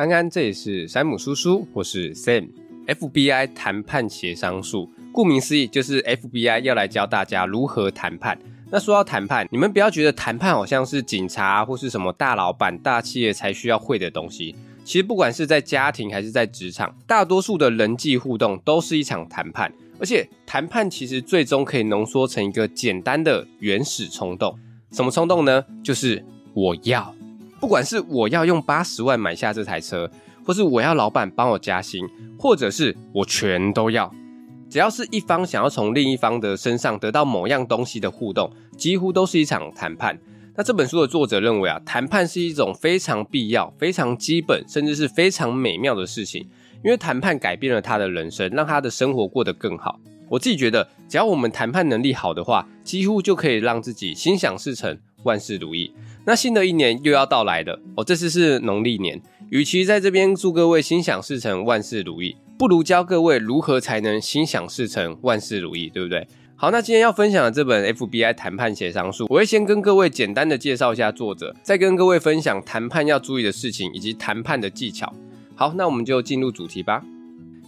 安安，这里是山姆叔叔，我是 Sam。FBI 谈判协商术，顾名思义就是 FBI 要来教大家如何谈判。那说到谈判，你们不要觉得谈判好像是警察或是什么大老板、大企业才需要会的东西。其实不管是在家庭还是在职场，大多数的人际互动都是一场谈判。而且谈判其实最终可以浓缩成一个简单的原始冲动。什么冲动呢？就是我要。不管是我要用八十万买下这台车，或是我要老板帮我加薪，或者是我全都要，只要是一方想要从另一方的身上得到某样东西的互动，几乎都是一场谈判。那这本书的作者认为啊，谈判是一种非常必要、非常基本，甚至是非常美妙的事情，因为谈判改变了他的人生，让他的生活过得更好。我自己觉得，只要我们谈判能力好的话，几乎就可以让自己心想事成、万事如意。那新的一年又要到来了哦，这次是农历年。与其在这边祝各位心想事成、万事如意，不如教各位如何才能心想事成、万事如意，对不对？好，那今天要分享的这本 FBI 谈判协商术，我会先跟各位简单的介绍一下作者，再跟各位分享谈判要注意的事情以及谈判的技巧。好，那我们就进入主题吧。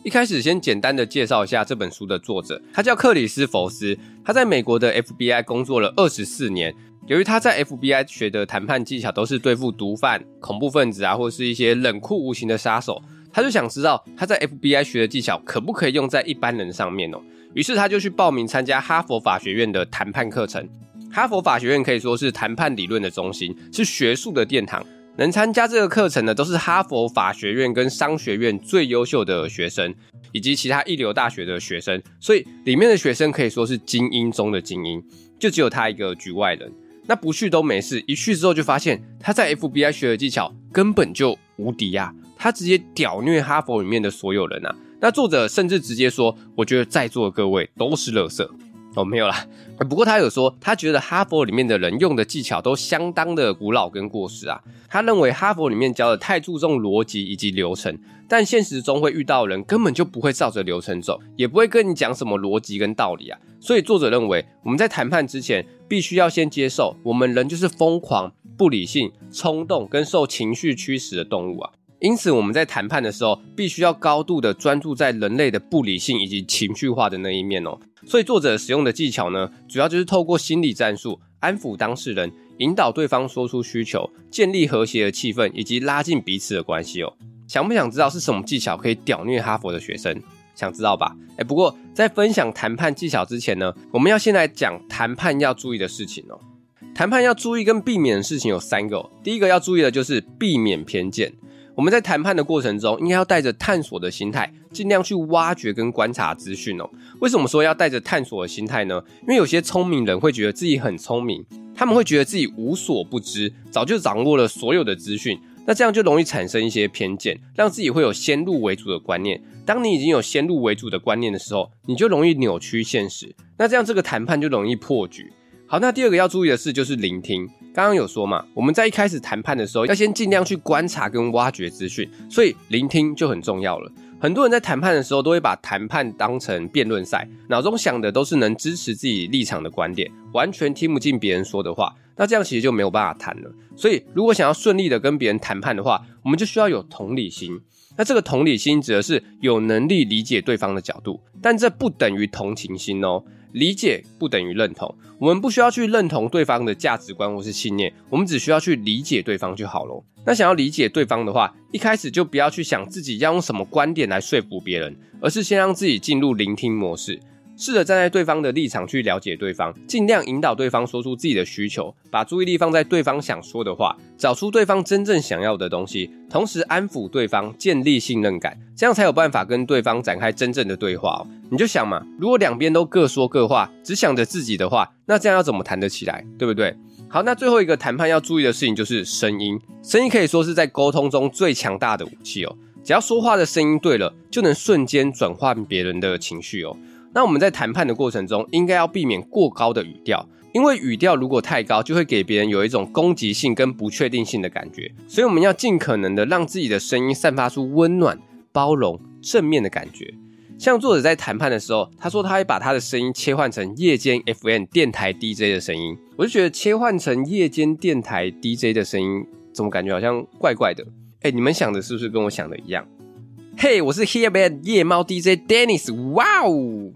一开始先简单的介绍一下这本书的作者，他叫克里斯·佛斯，他在美国的 FBI 工作了二十四年。由于他在 FBI 学的谈判技巧都是对付毒贩、恐怖分子啊，或是一些冷酷无情的杀手，他就想知道他在 FBI 学的技巧可不可以用在一般人上面哦。于是他就去报名参加哈佛法学院的谈判课程。哈佛法学院可以说是谈判理论的中心，是学术的殿堂。能参加这个课程的都是哈佛法学院跟商学院最优秀的学生，以及其他一流大学的学生。所以里面的学生可以说是精英中的精英，就只有他一个局外人。那不去都没事，一去之后就发现他在 FBI 学的技巧根本就无敌啊！他直接屌虐哈佛里面的所有人啊！那作者甚至直接说：“我觉得在座的各位都是垃圾。”哦，没有啦。不过他有说，他觉得哈佛里面的人用的技巧都相当的古老跟过时啊。他认为哈佛里面教的太注重逻辑以及流程，但现实中会遇到人根本就不会照着流程走，也不会跟你讲什么逻辑跟道理啊。所以作者认为，我们在谈判之前，必须要先接受，我们人就是疯狂、不理性、冲动跟受情绪驱使的动物啊。因此，我们在谈判的时候，必须要高度的专注在人类的不理性以及情绪化的那一面哦。所以作者使用的技巧呢，主要就是透过心理战术安抚当事人，引导对方说出需求，建立和谐的气氛，以及拉近彼此的关系哦。想不想知道是什么技巧可以屌虐哈佛的学生？想知道吧？哎，不过在分享谈判技巧之前呢，我们要先来讲谈判要注意的事情哦。谈判要注意跟避免的事情有三个哦。第一个要注意的就是避免偏见。我们在谈判的过程中，应该要带着探索的心态，尽量去挖掘跟观察资讯哦。为什么说要带着探索的心态呢？因为有些聪明人会觉得自己很聪明，他们会觉得自己无所不知，早就掌握了所有的资讯，那这样就容易产生一些偏见，让自己会有先入为主的观念。当你已经有先入为主的观念的时候，你就容易扭曲现实，那这样这个谈判就容易破局。好，那第二个要注意的事，就是聆听。刚刚有说嘛，我们在一开始谈判的时候，要先尽量去观察跟挖掘资讯，所以聆听就很重要了。很多人在谈判的时候，都会把谈判当成辩论赛，脑中想的都是能支持自己立场的观点，完全听不进别人说的话。那这样其实就没有办法谈了。所以，如果想要顺利的跟别人谈判的话，我们就需要有同理心。那这个同理心指的是有能力理解对方的角度，但这不等于同情心哦。理解不等于认同，我们不需要去认同对方的价值观或是信念，我们只需要去理解对方就好了。那想要理解对方的话，一开始就不要去想自己要用什么观点来说服别人，而是先让自己进入聆听模式。试着站在对方的立场去了解对方，尽量引导对方说出自己的需求，把注意力放在对方想说的话，找出对方真正想要的东西，同时安抚对方，建立信任感，这样才有办法跟对方展开真正的对话哦。你就想嘛，如果两边都各说各话，只想着自己的话，那这样要怎么谈得起来，对不对？好，那最后一个谈判要注意的事情就是声音，声音可以说是在沟通中最强大的武器哦。只要说话的声音对了，就能瞬间转换别人的情绪哦。那我们在谈判的过程中，应该要避免过高的语调，因为语调如果太高，就会给别人有一种攻击性跟不确定性的感觉。所以我们要尽可能的让自己的声音散发出温暖、包容、正面的感觉。像作者在谈判的时候，他说他会把他的声音切换成夜间 FM 电台 DJ 的声音，我就觉得切换成夜间电台 DJ 的声音，怎么感觉好像怪怪的？哎，你们想的是不是跟我想的一样？嘿，我是 Hereban 夜猫 DJ Dennis，哇哦，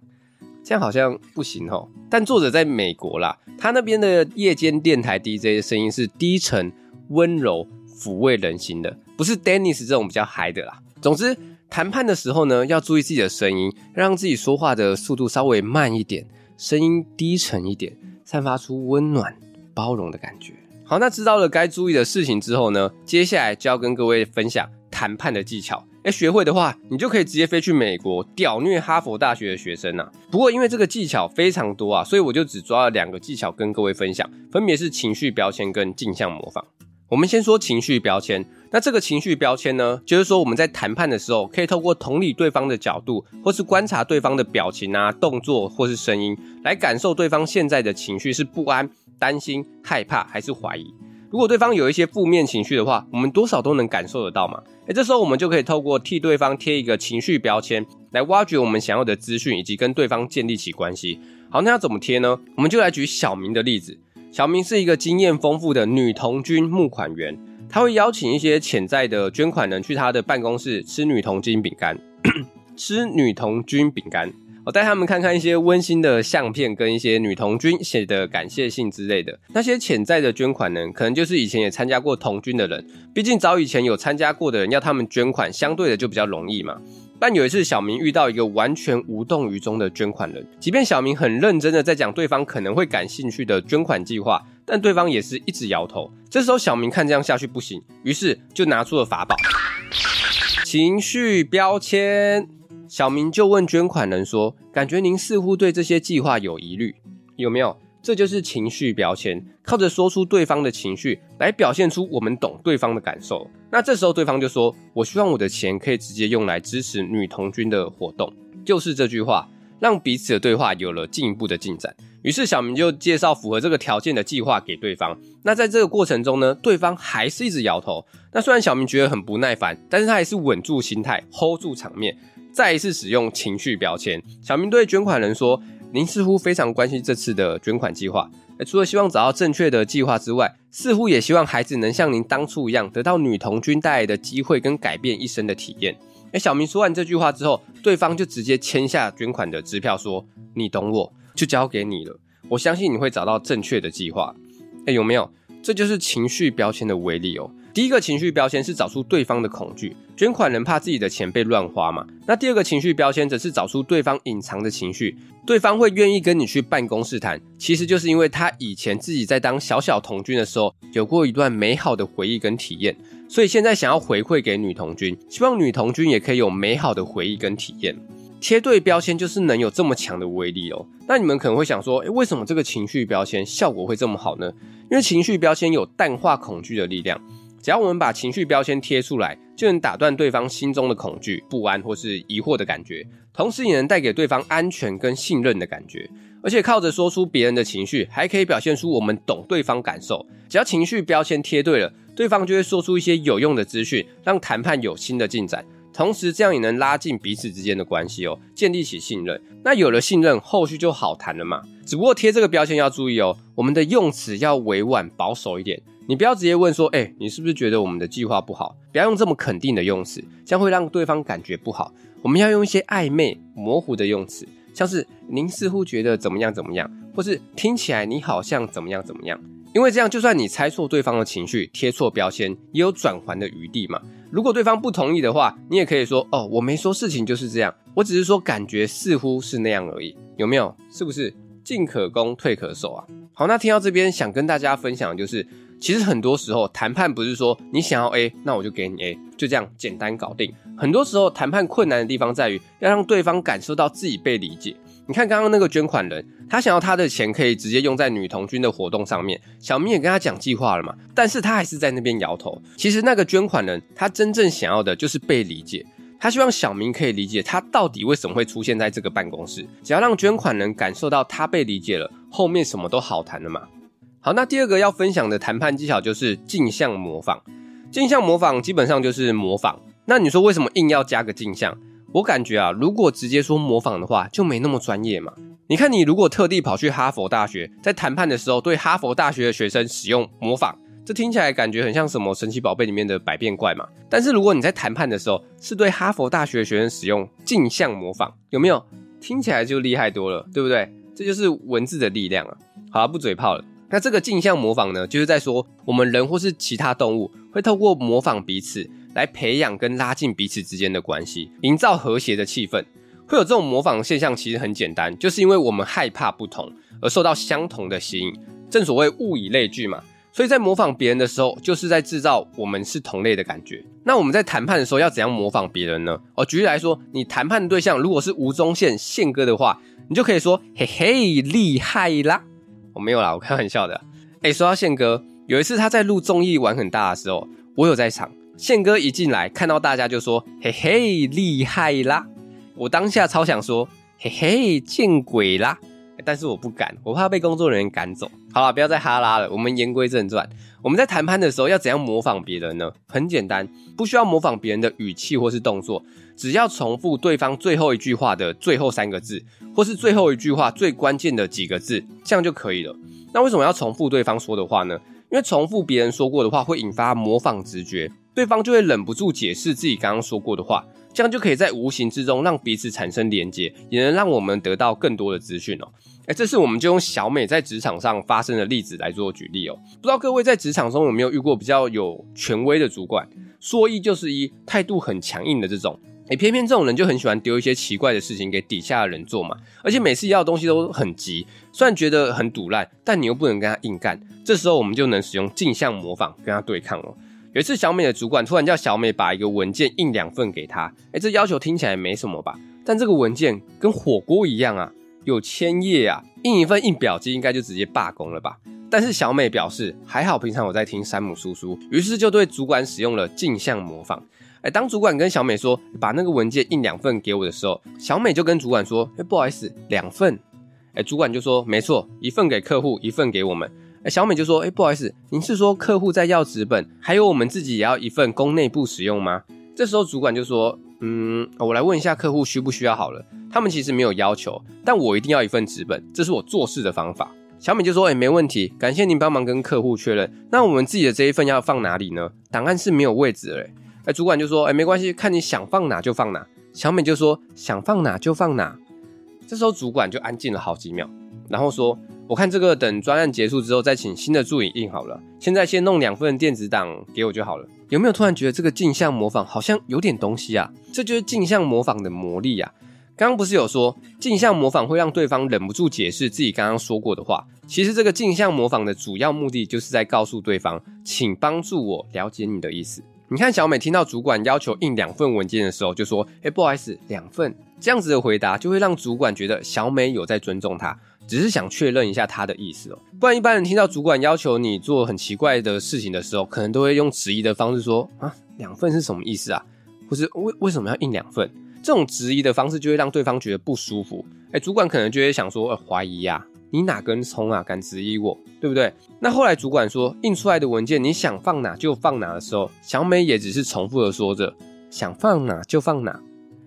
这样好像不行哦。但作者在美国啦，他那边的夜间电台 DJ 的声音是低沉、温柔、抚慰人心的，不是 Dennis 这种比较嗨的啦。总之，谈判的时候呢，要注意自己的声音，让自己说话的速度稍微慢一点，声音低沉一点，散发出温暖、包容的感觉。好，那知道了该注意的事情之后呢，接下来就要跟各位分享谈判的技巧。诶，学会的话，你就可以直接飞去美国屌虐哈佛大学的学生啊。不过因为这个技巧非常多啊，所以我就只抓了两个技巧跟各位分享，分别是情绪标签跟镜像模仿。我们先说情绪标签，那这个情绪标签呢，就是说我们在谈判的时候，可以透过同理对方的角度，或是观察对方的表情啊、动作或是声音，来感受对方现在的情绪是不安。担心、害怕还是怀疑？如果对方有一些负面情绪的话，我们多少都能感受得到嘛。诶，这时候我们就可以透过替对方贴一个情绪标签，来挖掘我们想要的资讯，以及跟对方建立起关系。好，那要怎么贴呢？我们就来举小明的例子。小明是一个经验丰富的女童军募款员，他会邀请一些潜在的捐款人去他的办公室吃女童军饼干，吃女童军饼干。我带他们看看一些温馨的相片，跟一些女童军写的感谢信之类的。那些潜在的捐款人，可能就是以前也参加过童军的人。毕竟早以前有参加过的人，要他们捐款，相对的就比较容易嘛。但有一次，小明遇到一个完全无动于衷的捐款人，即便小明很认真的在讲对方可能会感兴趣的捐款计划，但对方也是一直摇头。这时候，小明看这样下去不行，于是就拿出了法宝——情绪标签。小明就问捐款人说：“感觉您似乎对这些计划有疑虑，有没有？这就是情绪标签，靠着说出对方的情绪来表现出我们懂对方的感受。那这时候对方就说：‘我希望我的钱可以直接用来支持女童军的活动。’就是这句话，让彼此的对话有了进一步的进展。于是小明就介绍符合这个条件的计划给对方。那在这个过程中呢，对方还是一直摇头。那虽然小明觉得很不耐烦，但是他还是稳住心态，hold 住场面。”再一次使用情绪标签，小明对捐款人说：“您似乎非常关心这次的捐款计划，除了希望找到正确的计划之外，似乎也希望孩子能像您当初一样，得到女童军带来的机会跟改变一生的体验。”诶，小明说完这句话之后，对方就直接签下捐款的支票，说：“你懂我，就交给你了。我相信你会找到正确的计划。”诶，有没有？这就是情绪标签的威力哦。第一个情绪标签是找出对方的恐惧，捐款人怕自己的钱被乱花嘛。那第二个情绪标签则是找出对方隐藏的情绪，对方会愿意跟你去办公室谈，其实就是因为他以前自己在当小小童军的时候有过一段美好的回忆跟体验，所以现在想要回馈给女童军，希望女童军也可以有美好的回忆跟体验。贴对标签就是能有这么强的威力哦。那你们可能会想说，诶，为什么这个情绪标签效果会这么好呢？因为情绪标签有淡化恐惧的力量。只要我们把情绪标签贴出来，就能打断对方心中的恐惧、不安或是疑惑的感觉，同时也能带给对方安全跟信任的感觉。而且靠着说出别人的情绪，还可以表现出我们懂对方感受。只要情绪标签贴对了，对方就会说出一些有用的资讯，让谈判有新的进展。同时，这样也能拉近彼此之间的关系哦，建立起信任。那有了信任，后续就好谈了嘛。只不过贴这个标签要注意哦，我们的用词要委婉保守一点。你不要直接问说，哎、你是不是觉得我们的计划不好？不要用这么肯定的用词，这样会让对方感觉不好。我们要用一些暧昧、模糊的用词，像是您似乎觉得怎么样怎么样，或是听起来你好像怎么样怎么样。因为这样，就算你猜错对方的情绪，贴错标签，也有转圜的余地嘛。如果对方不同意的话，你也可以说，哦，我没说事情就是这样，我只是说感觉似乎是那样而已。有没有？是不是？进可攻，退可守啊。好，那听到这边，想跟大家分享的就是。其实很多时候谈判不是说你想要 A，那我就给你 A，就这样简单搞定。很多时候谈判困难的地方在于要让对方感受到自己被理解。你看刚刚那个捐款人，他想要他的钱可以直接用在女童军的活动上面，小明也跟他讲计划了嘛，但是他还是在那边摇头。其实那个捐款人他真正想要的就是被理解，他希望小明可以理解他到底为什么会出现在这个办公室。只要让捐款人感受到他被理解了，后面什么都好谈了嘛。好，那第二个要分享的谈判技巧就是镜像模仿。镜像模仿基本上就是模仿。那你说为什么硬要加个镜像？我感觉啊，如果直接说模仿的话，就没那么专业嘛。你看，你如果特地跑去哈佛大学，在谈判的时候对哈佛大学的学生使用模仿，这听起来感觉很像什么神奇宝贝里面的百变怪嘛。但是如果你在谈判的时候是对哈佛大学的学生使用镜像模仿，有没有？听起来就厉害多了，对不对？这就是文字的力量啊。好了，不嘴炮了。那这个镜像模仿呢，就是在说我们人或是其他动物会透过模仿彼此来培养跟拉近彼此之间的关系，营造和谐的气氛。会有这种模仿现象，其实很简单，就是因为我们害怕不同而受到相同的吸引。正所谓物以类聚嘛，所以在模仿别人的时候，就是在制造我们是同类的感觉。那我们在谈判的时候要怎样模仿别人呢？哦，举例来说，你谈判的对象如果是吴宗宪宪哥的话，你就可以说：“嘿嘿，厉害啦！”我、没有啦，我开玩笑的。哎，说到宪哥，有一次他在录综艺玩很大的时候，我有在场。宪哥一进来，看到大家就说：“嘿嘿，厉害啦！”我当下超想说：“嘿嘿，见鬼啦！”但是我不敢，我怕被工作人员赶走。好了，不要再哈拉了，我们言归正传。我们在谈判的时候要怎样模仿别人呢？很简单，不需要模仿别人的语气或是动作，只要重复对方最后一句话的最后三个字，或是最后一句话最关键的几个字，这样就可以了。那为什么要重复对方说的话呢？因为重复别人说过的话会引发模仿直觉，对方就会忍不住解释自己刚刚说过的话。这样就可以在无形之中让彼此产生连接，也能让我们得到更多的资讯哦。哎，这次我们就用小美在职场上发生的例子来做举例哦。不知道各位在职场中有没有遇过比较有权威的主管，说一就是一，态度很强硬的这种。哎，偏偏这种人就很喜欢丢一些奇怪的事情给底下的人做嘛，而且每次要的东西都很急，虽然觉得很赌烂，但你又不能跟他硬干。这时候我们就能使用镜像模仿跟他对抗哦。有一次，小美的主管突然叫小美把一个文件印两份给他。哎，这要求听起来没什么吧？但这个文件跟火锅一样啊，有千页啊，印一份印表机应该就直接罢工了吧？但是小美表示还好，平常我在听山姆叔叔，于是就对主管使用了镜像模仿。哎，当主管跟小美说把那个文件印两份给我的时候，小美就跟主管说：“哎，不好意思，两份。”哎，主管就说：“没错，一份给客户，一份给我们。”哎小美就说：“哎，不好意思，您是说客户在要纸本，还有我们自己也要一份供内部使用吗？”这时候主管就说：“嗯，我来问一下客户需不需要好了。他们其实没有要求，但我一定要一份纸本，这是我做事的方法。”小美就说：“哎，没问题，感谢您帮忙跟客户确认。那我们自己的这一份要放哪里呢？档案是没有位置的嘞。”哎，主管就说：“哎，没关系，看你想放哪就放哪。”小美就说：“想放哪就放哪。”这时候主管就安静了好几秒，然后说。我看这个等专案结束之后再请新的助理印好了。现在先弄两份电子档给我就好了。有没有突然觉得这个镜像模仿好像有点东西啊？这就是镜像模仿的魔力啊！刚刚不是有说镜像模仿会让对方忍不住解释自己刚刚说过的话？其实这个镜像模仿的主要目的就是在告诉对方，请帮助我了解你的意思。你看小美听到主管要求印两份文件的时候，就说：“哎，不好意思，两份。”这样子的回答就会让主管觉得小美有在尊重他。只是想确认一下他的意思哦，不然一般人听到主管要求你做很奇怪的事情的时候，可能都会用质疑的方式说啊，两份是什么意思啊？或是为为什么要印两份？这种质疑的方式就会让对方觉得不舒服。哎，主管可能就会想说，呃，怀疑呀，你哪根葱啊，敢质疑我，对不对？那后来主管说，印出来的文件你想放哪就放哪的时候，小美也只是重复的说着，想放哪就放哪。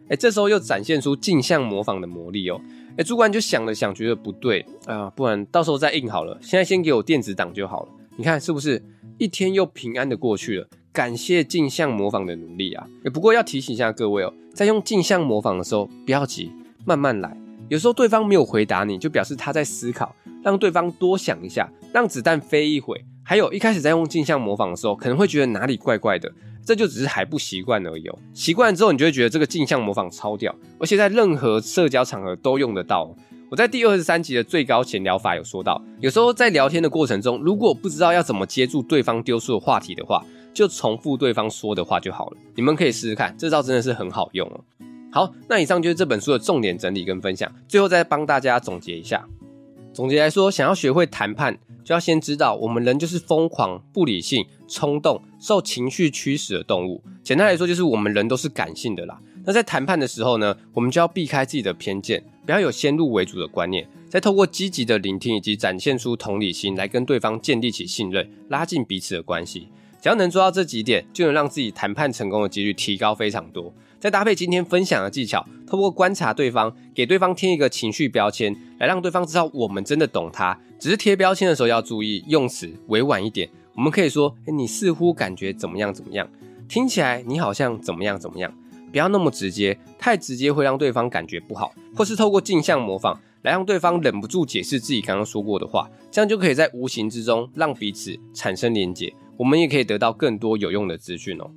哎，这时候又展现出镜像模仿的魔力哦。哎，主管就想了想，觉得不对啊，不然到时候再印好了。现在先给我电子档就好了。你看是不是一天又平安的过去了？感谢镜像模仿的努力啊！哎，不过要提醒一下各位哦，在用镜像模仿的时候，不要急，慢慢来。有时候对方没有回答你，就表示他在思考，让对方多想一下，让子弹飞一会。还有一开始在用镜像模仿的时候，可能会觉得哪里怪怪的。这就只是还不习惯而已哦，习惯之后，你就会觉得这个镜像模仿超屌，而且在任何社交场合都用得到。我在第二十三集的最高闲聊法有说到，有时候在聊天的过程中，如果不知道要怎么接住对方丢出的话题的话，就重复对方说的话就好了。你们可以试试看，这招真的是很好用哦。好，那以上就是这本书的重点整理跟分享，最后再帮大家总结一下。总结来说，想要学会谈判，就要先知道我们人就是疯狂、不理性、冲动、受情绪驱使的动物。简单来说，就是我们人都是感性的啦。那在谈判的时候呢，我们就要避开自己的偏见，不要有先入为主的观念，再透过积极的聆听以及展现出同理心，来跟对方建立起信任，拉近彼此的关系。只要能做到这几点，就能让自己谈判成功的几率提高非常多。再搭配今天分享的技巧，透过观察对方，给对方贴一个情绪标签，来让对方知道我们真的懂他。只是贴标签的时候要注意用词委婉一点。我们可以说，诶，你似乎感觉怎么样怎么样，听起来你好像怎么样怎么样，不要那么直接，太直接会让对方感觉不好，或是透过镜像模仿来让对方忍不住解释自己刚刚说过的话，这样就可以在无形之中让彼此产生连结，我们也可以得到更多有用的资讯哦。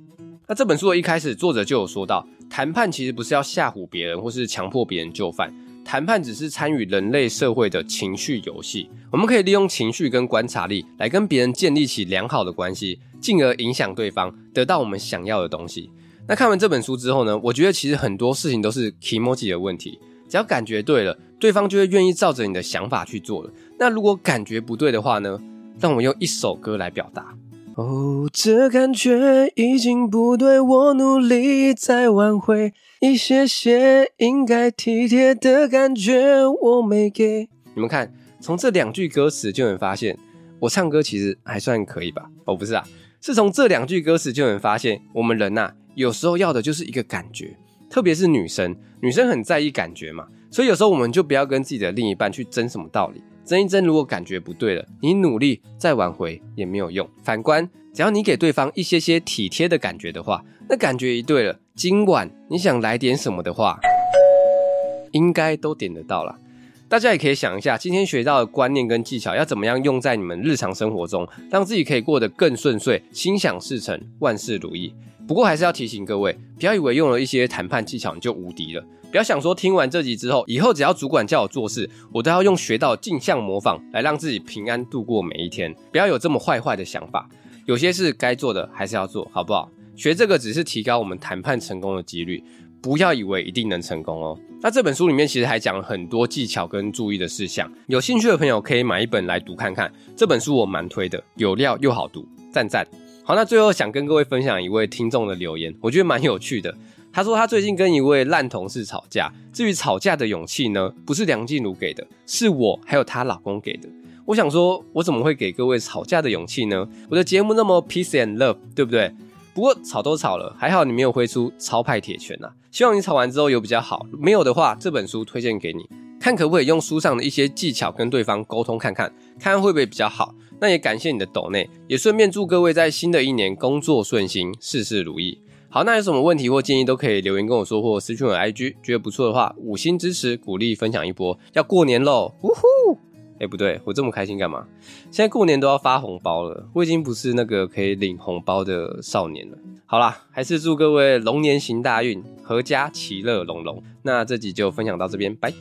那这本书的一开始，作者就有说到，谈判其实不是要吓唬别人，或是强迫别人就范。谈判只是参与人类社会的情绪游戏，我们可以利用情绪跟观察力来跟别人建立起良好的关系，进而影响对方，得到我们想要的东西。那看完这本书之后呢，我觉得其实很多事情都是情绪的问题，只要感觉对了，对方就会愿意照着你的想法去做了。那如果感觉不对的话呢，让我用一首歌来表达。哦，这感觉已经不对，我努力再挽回一些些应该体贴的感觉，我没给。你们看，从这两句歌词就能发现，我唱歌其实还算可以吧？哦，不是啊，是从这两句歌词就能发现，我们人呐、有时候要的就是一个感觉，特别是女生，女生很在意感觉嘛，所以有时候我们就不要跟自己的另一半去争什么道理。争一争，如果感觉不对了，你努力再挽回也没有用。反观，只要你给对方一些些体贴的感觉的话，那感觉一对了，今晚你想来点什么的话，应该都点得到了。大家也可以想一下，今天学到的观念跟技巧要怎么样用在你们日常生活中，让自己可以过得更顺遂，心想事成，万事如意。不过还是要提醒各位，不要以为用了一些谈判技巧你就无敌了。不要想说听完这集之后，以后只要主管叫我做事，我都要用学到镜像模仿来让自己平安度过每一天。不要有这么坏坏的想法。有些事该做的还是要做，好不好？学这个只是提高我们谈判成功的几率，不要以为一定能成功哦。那这本书里面其实还讲了很多技巧跟注意的事项，有兴趣的朋友可以买一本来读看看。这本书我蛮推的，有料又好读，赞赞。好，那最后想跟各位分享一位听众的留言，我觉得蛮有趣的。他说他最近跟一位烂同事吵架，至于吵架的勇气呢，不是梁静茹给的，是我还有她老公给的。我想说，我怎么会给各位吵架的勇气呢？我的节目那么 peace and love，对不对？不过吵都吵了，还好你没有挥出超派铁拳呐。希望你吵完之后有比较好，没有的话，这本书推荐给你，看可不可以用书上的一些技巧跟对方沟通看看，看看会不会比较好。那也感谢你的抖内，也顺便祝各位在新的一年工作顺心，事事如意。好，那有什么问题或建议都可以留言跟我说，或私讯我 IG。觉得不错的话，五星支持，鼓励分享一波。要过年喽，呜呼！哎、不对，我这么开心干嘛？现在过年都要发红包了，我已经不是那个可以领红包的少年了。好啦，还是祝各位龙年行大运，阖家其乐融融。那这集就分享到这边，拜。